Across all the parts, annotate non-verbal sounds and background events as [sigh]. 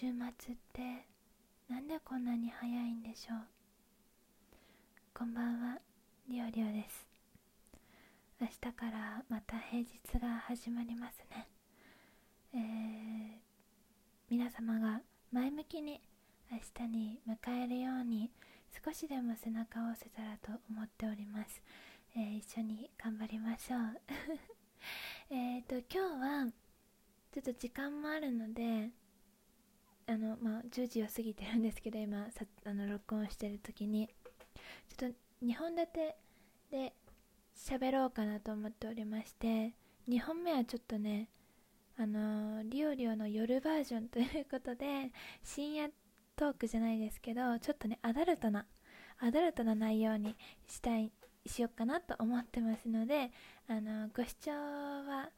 週末ってなんでこんなに早いんでしょう？こんばんはりおりおです。明日からまた平日が始まりますね。えー、皆様が前向きに明日に迎えるように少しでも背中を押せたらと思っております、えー、一緒に頑張りましょう。[laughs] えっと今日はちょっと時間もあるのであのまあ10時を過ぎてるんですけど今さあの録音してる時にちょっと2本立てで喋ろうかなと思っておりまして2本目はちょっとねあのリオリオの夜バージョンということで深夜トークじゃないですけどちょっとねアダルトなアダルトな内容にしたいしようかなと思ってますのであのご視聴は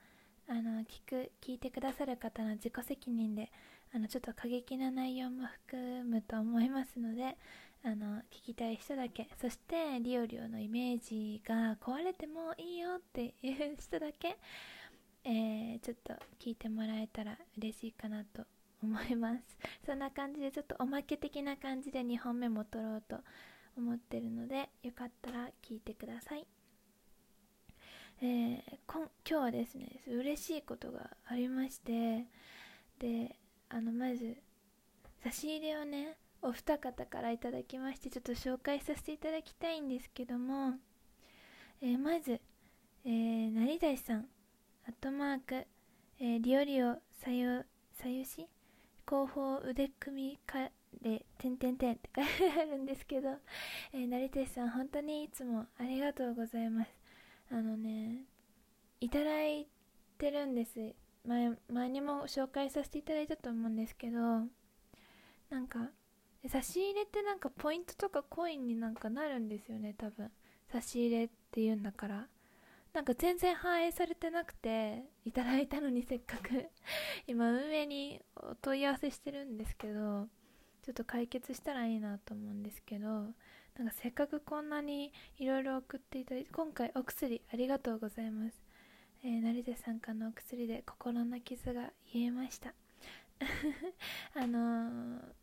あの聞く聞いてくださる方の自己責任であのちょっと過激な内容も含むと思いますのであの聞きたい人だけそしてリオリオのイメージが壊れてもいいよっていう人だけ、えー、ちょっと聞いてもらえたら嬉しいかなと思います。そんな感じでちょっとおまけ的な感じで2本目も撮ろうと思ってるのでよかったら聞いてください。えー、今日はですね嬉しいことがありましてであのまず差し入れをねお二方からいただきましてちょっと紹介させていただきたいんですけども、えー、まず、えー、成田さんアットマーク、えー、リオリオさゆさゆし後方腕組みかれてんてんてんって [laughs] 書いてあるんですけど、えー、成田さん本当にいつもありがとうございます。あのねいただいてるんです。前前にも紹介させていただいたと思うんですけどなんか差し入れってなんかポイントとかコインになんかなるんですよね多分。差し入れっていうんだから。なんか全然反映されてなくていただいたのにせっかく。[laughs] 今運営にお問い合わせしてるんですけどちょっと解決したらいいなと思うんですけどなんかせっかくこんなにいろいろ送っていただいて今回お薬ありがとうございます。えー、成瀬さんからのお薬で心の傷が癒えました。[laughs] あのー、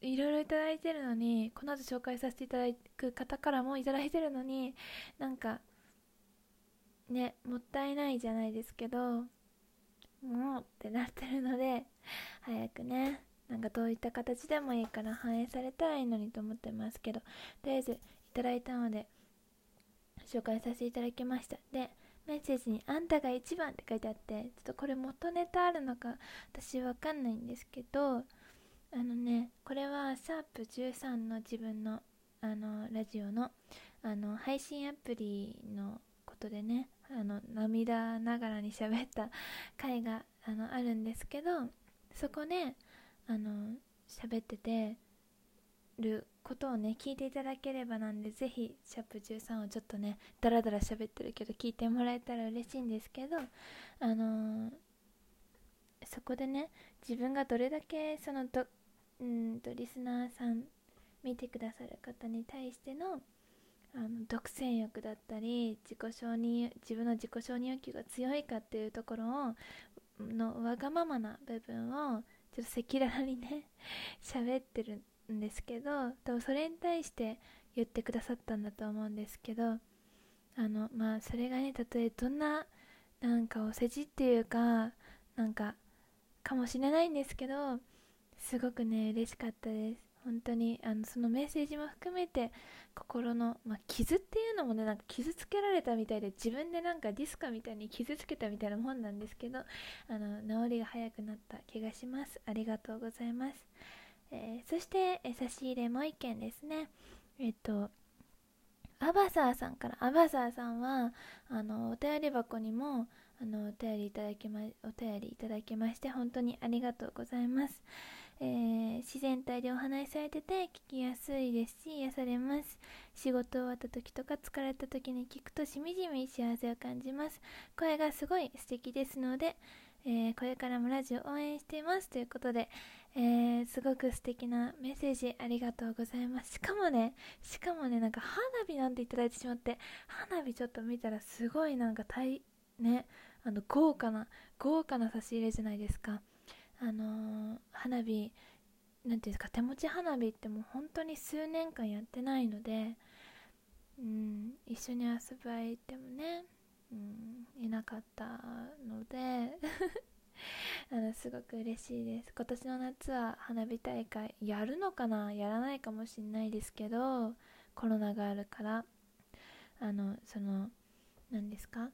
いろいろいただいてるのにこの後紹介させていただく方からもいただいてるのになんかねもったいないじゃないですけどもうってなってるので早くねなんかどういった形でもいいから反映されたらいいのにと思ってますけどとりあえずいただいたので紹介させていただきました。でメッセージに「あんたが一番」って書いてあってちょっとこれ元ネタあるのか私わかんないんですけどあのねこれはシャープ13の自分のあのラジオのあの配信アプリのことでねあの涙ながらに喋った [laughs] 回があのあるんですけどそこであの喋っててることをね聞いていただければなんでぜひシャープ13をちょっとねダラダラ喋ってるけど聞いてもらえたら嬉しいんですけどあのー、そこでね自分がどれだけそのどうんとリスナーさん見てくださる方に対してのあの独占欲だったり自己承認自分の自己承認欲求が強いかっていうところをのわがままな部分をちょっと赤裸々にね [laughs] 喋ってるんですけど多分それに対して言ってくださったんだと思うんですけどあのまあそれがねたとえどんななんかお世辞っていうかなんかかもしれないんですけどすごくね嬉しかったです。本当にあのそのメッセージも含めて心の、まあ、傷っていうのもねなんか傷つけられたみたいで自分でなんかディスカみたいに傷つけたみたいなもんなんですけどあの治りが早くなった気がします。ありがとうございます。えー、そして、え差し入れもう一件ですね。えっ、とアバサーさんから。アバサーさんはあのお便り箱にもあのお便りいただきまお便りいただきまして本当にありがとうございます、えー、自然体でお話しされてて聞きやすいですし癒されます。仕事終わった時とか疲れた時に聞くとしみじみ幸せを感じます。声がすごい素敵ですので、えー、これからもラジオ応援しています。ということで、えー、すごく素敵なメッセージありがとうございます。しかもねしかもねなんか花火なんていただいてしまって花火ちょっと見たらすごいなんか大ねあの豪華な豪華な差し入れじゃないですか。あのー、花火なんていうんですか手持ち花火ってもう本当に数年間やってないので、うん、一緒に遊ぶ相手もね、うん、いなかったので。あのすごく嬉しいです。今年の夏は花火大会やるのかな？やらないかもしれないですけどコロナがあるから。あのその何ですか？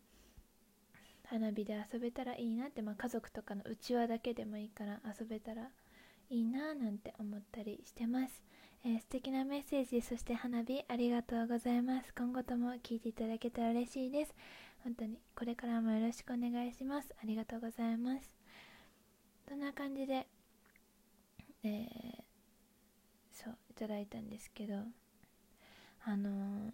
花火で遊べたらいいなって、まあ、家族とかのうちわだけでもいいから遊べたらいいななんて思ったりしてます、えー、素敵なメッセージそして花火ありがとうございます。今後とも聞いていただけたら嬉しいです。本当にこれからもよろしくお願いします。ありがとうございます。そんな感じでえー、そういただいたんですけどあのー、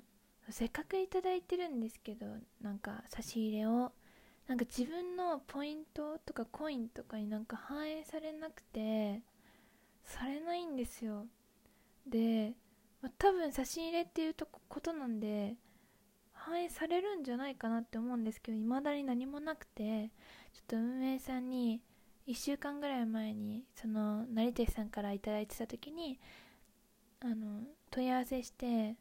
せっかくいただいてるんですけどなんか差し入れをなんか自分のポイントとかコインとかになんか反映されなくてされないんですよ。で、まあ、多分差し入れっていうとことなんで反映されるんじゃないかなって思うんですけど未だに何もなくてちょっと運営さんに1週間ぐらい前にその成手さんから頂いてた時にあの問い合わせして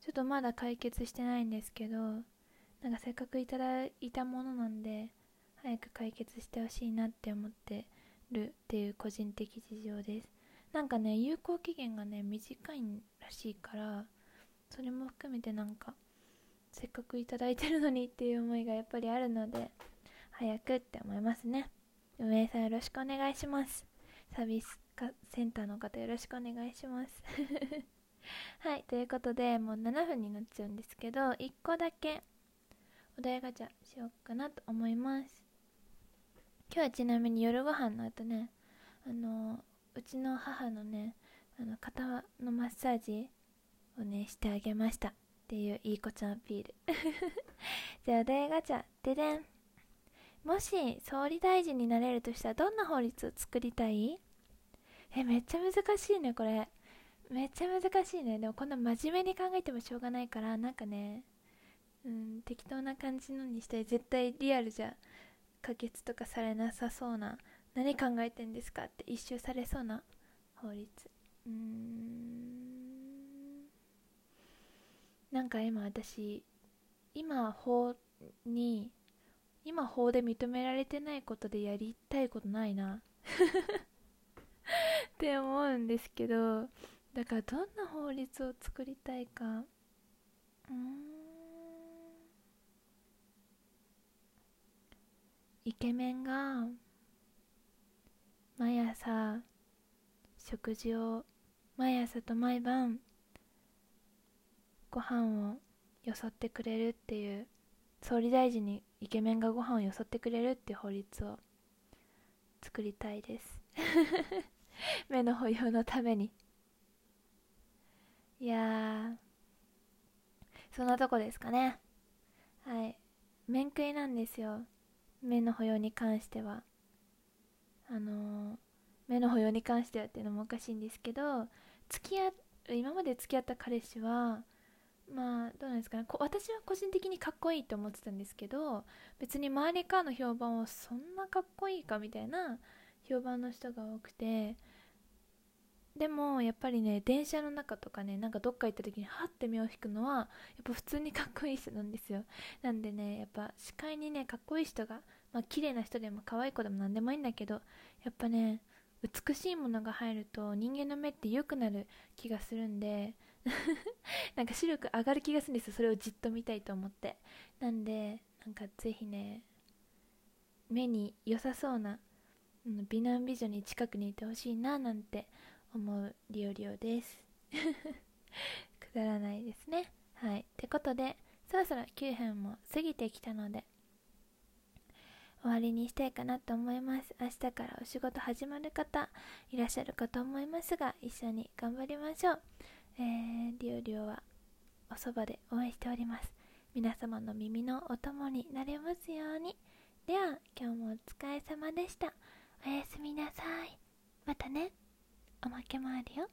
ちょっとまだ解決してないんですけどなんかせっかくいただいたものなんで早く解決してほしいなって思ってるっていう個人的事情です。なんかね有効期限がね短いらしいからそれも含めてなんかせっかくいただいてるのにっていう思いがやっぱりあるので早くって思いますね。運営さんよろしくお願いします。サービスセンターの方よろしくお願いします。[laughs] はいということでもう7分になっちゃうんですけど1個だけお題ガチャしようかなと思います。今日はちなみに夜ご飯の後ねあのうちの母のねあの肩のマッサージをねしてあげました。っていういい子ちゃんアピール。[laughs] じゃあお題ガチャででん。もし総理大臣になれるとしたらどんな法律を作りたい？えめっちゃ難しいねこれ。めっちゃ難しいね。でもこんな真面目に考えてもしょうがないからなんかねうん適当な感じのにして絶対リアルじゃ可決とかされなさそうな何考えてんですかって一周されそうな法律。うーん。なんか今私今法に今法で認められてないことでやりたいことないな。[laughs] って思うんですけどだからどんな法律を作りたいか。うん。イケメンが毎朝食事を毎朝と毎晩ご飯をよそってくれるっていう総理大臣にイケメンがご飯をよそってくれるっていう法律を作りたいです。[laughs] 目の保養のために。いやそんなとこですかね。はい。面食いなんですよ。目の保養に関しては。あの目の保養に関してはっていうのもおかしいんですけど付き合今まで付き合った彼氏はまあどうなんですかね。私は個人的にかっこいいと思ってたんですけど別に周りからの評判はそんなかっこいいかみたいな評判の人が多くてでもやっぱりね電車の中とかねなんかどっか行った時にハッて目を引くのはやっぱ普通にかっこいい人なんですよ。なんでねやっぱ視界にねかっこいい人がまあ綺麗な人でも可愛い子でも何でもいいんだけどやっぱね美しいものが入ると人間の目って良くなる気がするんでなんか視力上がる気がするんですよ。それをじっと見たいと思って。なんでなんかぜひね目に良さそうな、美男美女に近くにいてほしいななんて思うリオリオです。[laughs] くだらないですね。はい。ってことでそろそろ9分も過ぎてきたので終わりにしたいかなと思います。明日からお仕事始まる方いらっしゃるかと思いますが一緒に頑張りましょう、えー、リオリオはおそばで応援しております。皆様の耳のお供になれますように。では今日もお疲れ様でした。おやすみなさい。またね。おまけもあるよ。